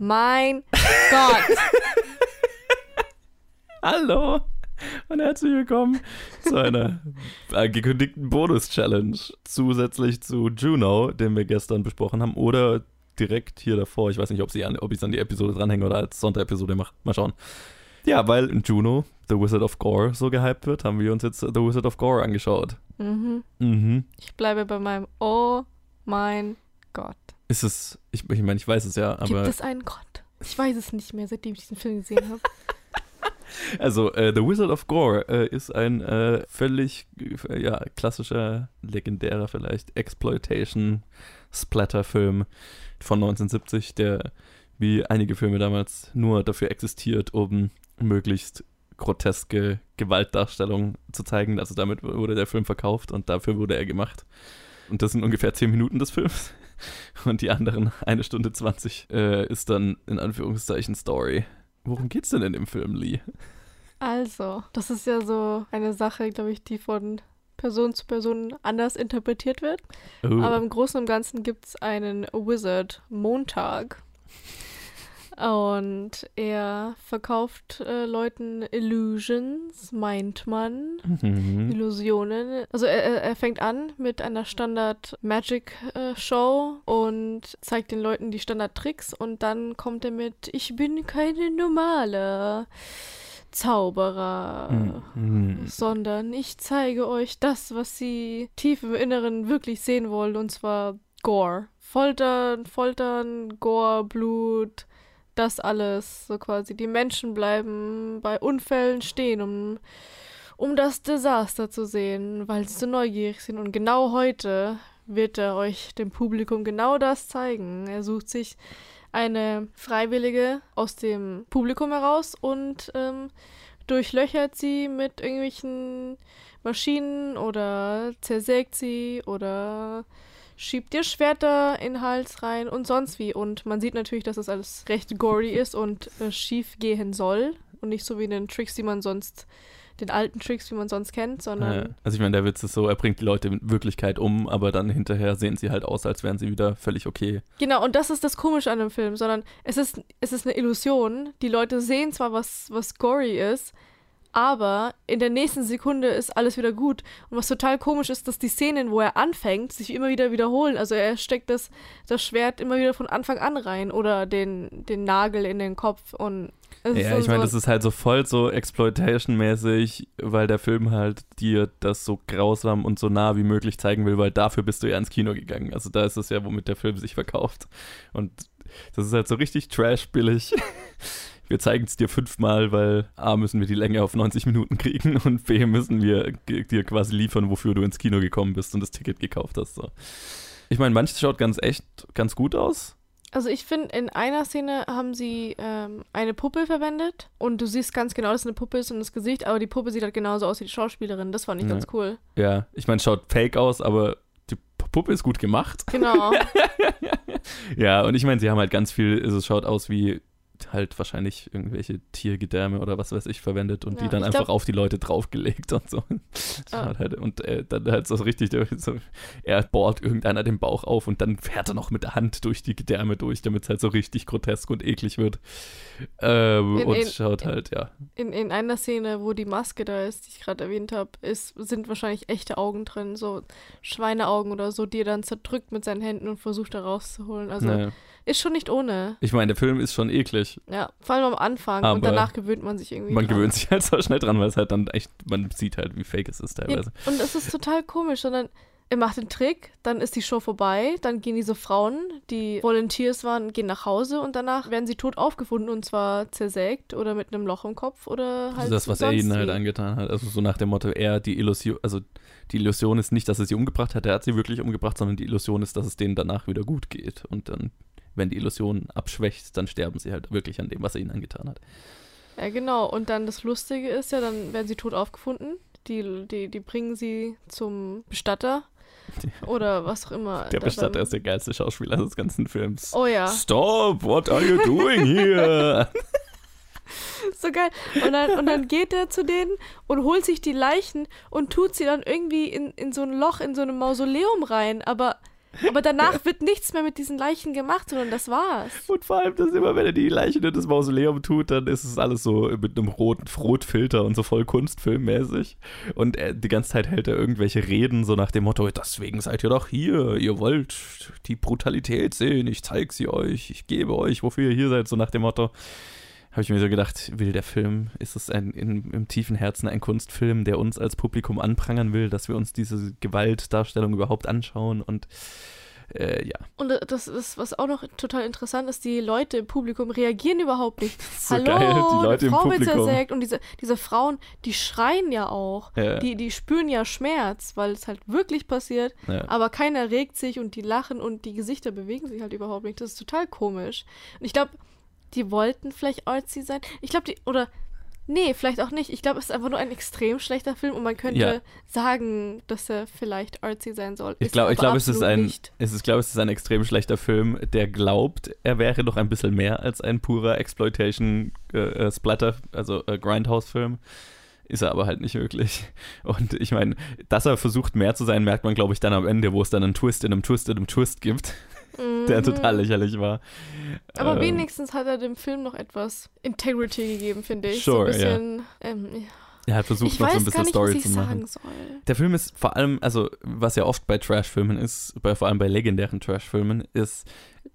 mein Gott. Hallo und herzlich willkommen zu einer angekündigten Bonus-Challenge. Zusätzlich zu Juno, den wir gestern besprochen haben, oder direkt hier davor. Ich weiß nicht, ob, sie an, ob ich es an die Episode dranhänge oder als Sonderepisode mache. Mal schauen. Ja, weil Juno, The Wizard of Gore, so gehypt wird, haben wir uns jetzt The Wizard of Gore angeschaut. Mhm. Mhm. Ich bleibe bei meinem Oh mein Gott. Ist es, ich, ich meine, ich weiß es ja, aber. Gibt es einen Gott? Ich weiß es nicht mehr, seitdem ich diesen Film gesehen habe. Also, äh, The Wizard of Gore äh, ist ein äh, völlig äh, ja, klassischer, legendärer vielleicht Exploitation-Splatter-Film von 1970, der wie einige Filme damals nur dafür existiert, um möglichst groteske Gewaltdarstellung zu zeigen. Also damit wurde der Film verkauft und dafür wurde er gemacht. Und das sind ungefähr 10 Minuten des Films. Und die anderen eine Stunde 20 äh, ist dann in Anführungszeichen Story. Worum geht's denn in dem Film, Lee? Also, das ist ja so eine Sache, glaube ich, die von Person zu Person anders interpretiert wird. Oh. Aber im Großen und Ganzen gibt es einen Wizard Montag. Und er verkauft äh, Leuten Illusions, meint man. Mhm. Illusionen. Also er, er- fängt an mit einer Standard Magic äh, Show und zeigt den Leuten die Standard Tricks und dann kommt er mit Ich bin keine normale Zauberer. Mhm. Sondern ich zeige euch das, was sie tief im Inneren wirklich sehen wollen, und zwar Gore. Foltern, Foltern, Gore, Blut, das alles, so quasi. Die Menschen bleiben bei Unfällen stehen, um, um das Desaster zu sehen, weil sie so neugierig sind. Und genau heute wird er euch dem Publikum genau das zeigen. Er sucht sich eine Freiwillige aus dem Publikum heraus und ähm, durchlöchert sie mit irgendwelchen Maschinen oder zersägt sie oder schiebt ihr Schwerter in den Hals rein und sonst wie. Und man sieht natürlich, dass das alles recht gory ist und äh, schief gehen soll. Und nicht so wie in den Tricks, die man sonst, den alten Tricks, wie man sonst kennt, sondern Ja. Also ich meine, der Witz ist so, er bringt die Leute in Wirklichkeit um, aber dann hinterher sehen sie halt aus, als wären sie wieder völlig okay. Genau, und das ist das Komische an dem Film, sondern es ist, es ist eine Illusion. Die Leute sehen zwar, was, was gory ist, aber in der nächsten Sekunde ist alles wieder gut. Und was total komisch ist, dass die Szenen, wo er anfängt, sich immer wieder wiederholen. Also er steckt das, das Schwert immer wieder von Anfang an rein oder den, den Nagel in den Kopf. Und Ja, ich meine, das ist halt so voll so Exploitation-mäßig, weil der Film halt dir das so grausam und so nah wie möglich zeigen will, weil dafür bist du ja ins Kino gegangen. Also da ist es ja, womit der Film sich verkauft. Und das ist halt so richtig trash-billig. Wir zeigen es dir fünfmal, weil A müssen wir die Länge auf 90 Minuten kriegen und B müssen wir dir quasi liefern, wofür du ins Kino gekommen bist und das Ticket gekauft hast. So. Ich meine, manches schaut ganz echt ganz gut aus. Also ich finde, in einer Szene haben sie ähm, eine Puppe verwendet und du siehst ganz genau, dass es eine Puppe ist und das Gesicht, aber die Puppe sieht halt genauso aus wie die Schauspielerin. Das fand ich Ja. ganz cool. Ja, ich meine, es schaut fake aus, aber die Puppe ist gut gemacht. Genau. Ja, und ich meine, sie haben halt ganz viel, also es schaut aus wie halt wahrscheinlich irgendwelche Tiergedärme oder was weiß ich verwendet und Ja, die dann einfach glaub- auf die Leute draufgelegt und so. Ah. halt, und äh, dann halt so richtig, so, er bohrt irgendeiner den Bauch auf und dann fährt er noch mit der Hand durch die Gedärme durch, damit es halt so richtig grotesk und eklig wird. Ähm, In- und in- schaut halt, ja. In, in einer Szene, wo die Maske da ist, die ich gerade erwähnt habe, ist, sind wahrscheinlich echte Augen drin, so Schweineaugen oder so, die er dann zerdrückt mit seinen Händen und versucht da rauszuholen. Also naja. Ist schon nicht ohne. Ich meine, der Film ist schon eklig. Ja, vor allem am Anfang Aber und danach gewöhnt man sich irgendwie Man dran. gewöhnt sich halt so schnell dran, weil es halt dann echt, man sieht halt, wie fake es ist Ja, teilweise. und es ist total komisch, sondern er macht den Trick, dann ist die Show vorbei, dann gehen diese Frauen, die Volunteers waren, gehen nach Hause und danach werden sie tot aufgefunden und zwar zersägt oder mit einem Loch im Kopf oder halt Also das, was er ihnen halt angetan hat. Also so nach dem Motto, er die Illusion, also die Illusion ist nicht, dass er sie umgebracht hat, er hat sie wirklich umgebracht, sondern die Illusion ist, dass es denen danach wieder gut geht. Und dann, wenn die Illusion abschwächt, dann sterben sie halt wirklich an dem, was er ihnen angetan hat. Ja, genau. Und dann das Lustige ist ja, dann werden sie tot aufgefunden. Die, die, die bringen sie zum Bestatter oder was auch immer. Der Bestatter dann- ist der geilste Schauspieler des ganzen Films. Oh ja, Stop, what are you doing here? so geil. Und dann, und dann geht er zu denen und holt sich die Leichen und tut sie dann irgendwie in, in so ein Loch, in so einem Mausoleum rein. Aber Aber danach wird nichts mehr mit diesen Leichen gemacht, sondern das war's. Und vor allem, dass immer, wenn er die Leichen in das Mausoleum tut, dann ist es alles so mit einem roten Rotfilter und so voll kunstfilmmäßig. Und er, die ganze Zeit hält er irgendwelche Reden, so nach dem Motto, deswegen seid ihr doch hier, ihr wollt die Brutalität sehen, ich zeig sie euch, ich gebe euch, wofür ihr hier seid, so nach dem Motto habe ich mir so gedacht, will der Film, ist es ein, in, im tiefen Herzen ein Kunstfilm, der uns als Publikum anprangern will, dass wir uns diese Gewaltdarstellung überhaupt anschauen und äh, ja. Und das ist, was auch noch total interessant ist, die Leute im Publikum reagieren überhaupt nicht. So Hallo, geil, die Leute im Frau wird Publikum. zersägt und diese, diese Frauen, die schreien ja auch. Ja. Die, die spüren ja Schmerz, weil es halt wirklich passiert, Ja. aber keiner regt sich und die lachen und die Gesichter bewegen sich halt überhaupt nicht. Das ist total komisch. Und ich glaube, die wollten vielleicht artsy sein. Ich glaube, die, oder, nee, vielleicht auch nicht. Ich glaube, es ist einfach nur ein extrem schlechter Film und man könnte Ja. sagen, dass er vielleicht artsy sein soll. Ich glaube, ich glaube, es ist ein, Nicht. es ist, glaube, es ist ein extrem schlechter Film, der glaubt, er wäre doch ein bisschen mehr als ein purer Exploitation äh, äh, Splatter, also äh, Grindhouse-Film. Ist er aber halt nicht wirklich. Und ich meine, dass er versucht mehr zu sein, merkt man, glaube ich, dann am Ende, wo es dann einen Twist in einem Twist in einem Twist gibt, der Mhm. total lächerlich war. Aber Ähm, wenigstens hat er dem Film noch etwas Integrity gegeben, finde ich. Sure, so ein bisschen, ähm, ja. Er hat versucht, ich noch so ein bisschen nicht, Story was ich zu machen. sagen soll. Der Film ist vor allem, also was ja oft bei Trash-Filmen ist, bei, vor allem bei legendären Trash-Filmen, ist.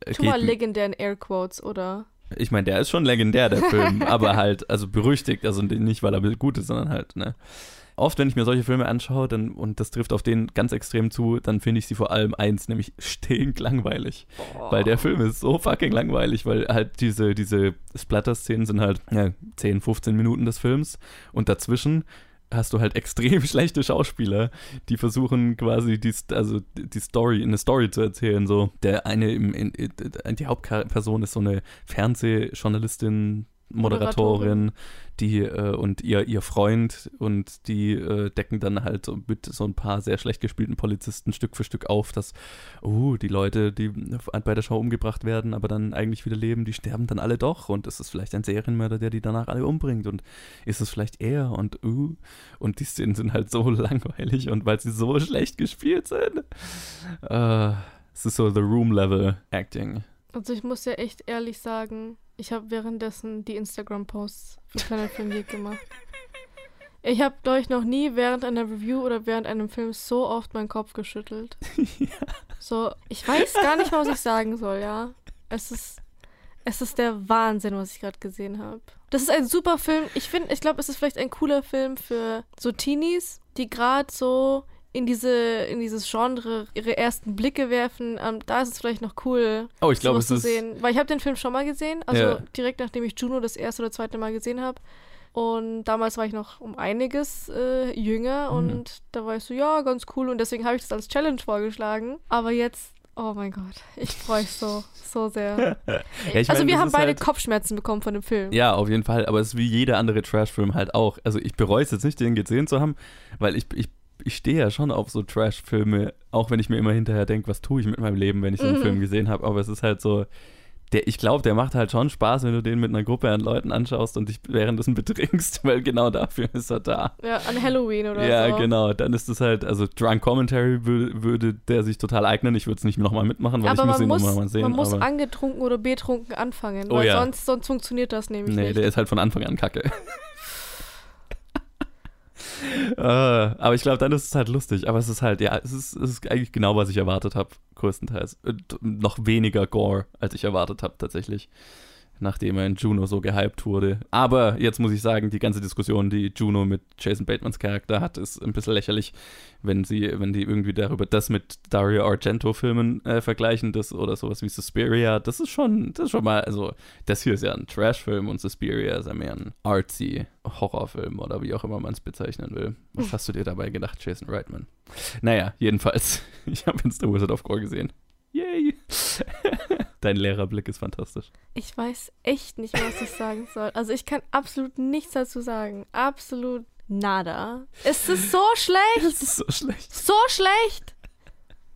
äh, Tu mal legendären Airquotes, oder? Ich meine, der ist schon legendär, der Film, aber halt, also berüchtigt, also nicht, weil er gut ist, sondern halt, ne. Oft, wenn ich mir solche Filme anschaue, dann, und das trifft auf den ganz extrem zu, dann finde ich sie vor allem eins, nämlich stinkend langweilig. Weil der Film ist so fucking langweilig, weil halt diese, diese Splatter-Szenen sind halt ja, 10, 15 Minuten des Films und dazwischen hast du halt extrem schlechte Schauspieler, die versuchen quasi die, also die Story, eine Story zu erzählen. So, der eine, im, in, in, die Hauptperson ist so eine Fernsehjournalistin, Moderatorin, die äh, und ihr, ihr Freund und die äh, decken dann halt so mit so ein paar sehr schlecht gespielten Polizisten Stück für Stück auf, dass, oh, die Leute, die bei der Show umgebracht werden, aber dann eigentlich wieder leben, die sterben dann alle doch und ist es vielleicht ein Serienmörder, der die danach alle umbringt und ist es vielleicht er und uh, und die Szenen sind halt so langweilig und weil sie so schlecht gespielt sind. Äh, es ist so The Room-Level Acting. Also ich muss ja echt ehrlich sagen, ich habe währenddessen die Instagram-Posts für Planet Film Geek gemacht. Ich habe, glaube ich, noch nie während einer Review oder während einem Film so oft meinen Kopf geschüttelt. So, ich weiß gar nicht, was ich sagen soll, ja. Es ist, es ist der Wahnsinn, was ich gerade gesehen habe. Das ist ein super Film. Ich finde, ich glaube, es ist vielleicht ein cooler Film für so Teenies, die gerade so in diese in dieses Genre ihre ersten Blicke werfen. Ähm, da ist es vielleicht noch cool, Oh, ich glaube, es zu ist. sehen. Weil ich habe den Film schon mal gesehen, also Ja. direkt nachdem ich Juno das erste oder zweite Mal gesehen habe. Und damals war ich noch um einiges äh, jünger Mhm. und da war ich so, ja, ganz cool. Und deswegen habe ich das als Challenge vorgeschlagen. Aber jetzt, oh mein Gott, ich freue mich so, so sehr. Ja, also mein, wir haben beide halt- Kopfschmerzen bekommen von dem Film. Ja, auf jeden Fall. Aber es ist wie jeder andere Trash-Film halt auch. Also ich bereue es jetzt nicht, den gesehen zu haben, weil ich, ich, ich stehe ja schon auf so Trash-Filme, auch wenn ich mir immer hinterher denke, was tue ich mit meinem Leben, wenn ich so einen Mhm. Film gesehen habe. Aber es ist halt so, der, ich glaube, der macht halt schon Spaß, wenn du den mit einer Gruppe an Leuten anschaust und dich währenddessen betrinkst, weil genau dafür ist er da. Ja, an Halloween oder ja, so. genau. Dann ist es halt, also Drunk Commentary würde, würde der sich total eignen. Ich würde es nicht nochmal mitmachen, weil Aber ich muss man ihn muss, nochmal sehen. man muss angetrunken oder betrunken anfangen, Oh weil ja. sonst, sonst funktioniert das nämlich Nee, nicht. der ist halt von Anfang an kacke. äh, aber ich glaube, dann ist es halt lustig. Aber es ist halt, ja, es ist, es ist eigentlich genau, was ich erwartet habe, größtenteils. Und noch weniger Gore, als ich erwartet habe, tatsächlich. Nachdem er in Juno so gehypt wurde. Aber jetzt muss ich sagen, die ganze Diskussion, die Juno mit Jason Batemans Charakter hat, ist ein bisschen lächerlich, wenn sie, wenn die irgendwie darüber das mit Dario Argento-Filmen äh, vergleichen, das oder sowas wie Suspiria. Das ist schon, das ist schon mal, also das hier ist ja ein Trash-Film und Suspiria ist ja mehr ein artsy Horrorfilm oder wie auch immer man es bezeichnen will. Was hast du dir dabei gedacht, Jason Reitman? Naja, jedenfalls, ich habe jetzt The Wizard of Gore gesehen. Dein Lehrerblick ist fantastisch. Ich weiß echt nicht, was ich sagen soll. Also ich kann absolut nichts dazu sagen. Absolut nada. Es ist so schlecht. Das ist so schlecht. So schlecht.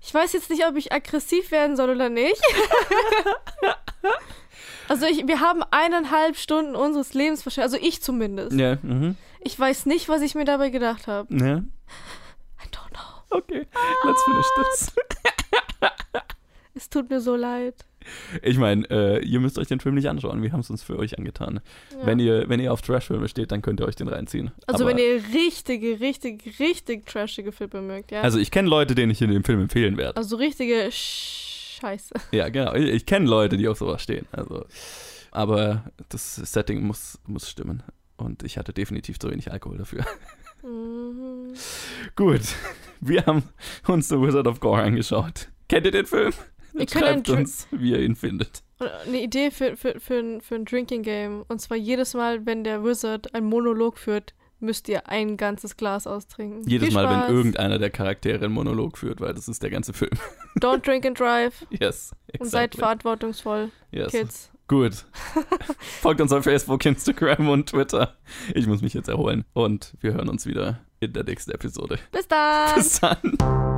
Ich weiß jetzt nicht, ob ich aggressiv werden soll oder nicht. also ich, wir haben eineinhalb Stunden unseres Lebens verschwendet. Also ich zumindest. Ja, mhm. Ich weiß nicht, was ich mir dabei gedacht habe. Ja. I don't know. Okay, let's finish this. tut mir so leid. Ich meine, äh, ihr müsst euch den Film nicht anschauen. Wir haben es uns für euch angetan. Ja. Wenn, ihr, wenn ihr auf Trash-Filme steht, dann könnt ihr euch den reinziehen. also Aber- wenn ihr richtige, richtig, richtig trashige Filme mögt, ja. Also ich kenne Leute, denen ich in dem Film empfehlen werde. Also richtige Scheiße. Ja, genau. Ich, ich kenne Leute, die auf sowas stehen. Also, aber das Setting muss, muss stimmen. Und ich hatte definitiv zu wenig Alkohol dafür. Mhm. Gut, wir haben uns The Wizard of Gore angeschaut. Kennt ihr den Film? Wir können Schreibt uns, wie ihr ihn findet. Eine Idee für, für, für, ein, für ein Drinking Game. Und zwar jedes Mal, wenn der Wizard einen Monolog führt, müsst ihr ein ganzes Glas austrinken. Jedes Viel Mal, Spaß. wenn irgendeiner der Charaktere einen Monolog führt, weil das ist der ganze Film. Don't drink and drive. Yes, Und seid exactly. verantwortungsvoll, yes. Kids. Gut. Folgt uns auf Facebook, Instagram und Twitter. Ich muss mich jetzt erholen. Und wir hören uns wieder in der nächsten Episode. Bis dann! Bis dann.